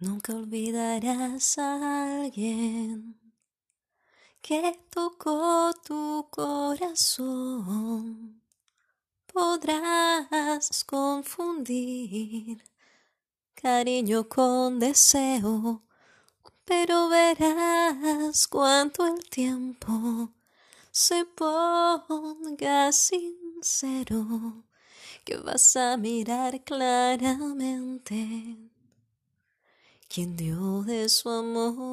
Nunca olvidarás a alguien que tocó tu corazón. Podrás confundir cariño con deseo, pero verás cuánto el tiempo se ponga sincero, que vas a mirar claramente quien dio de su amor.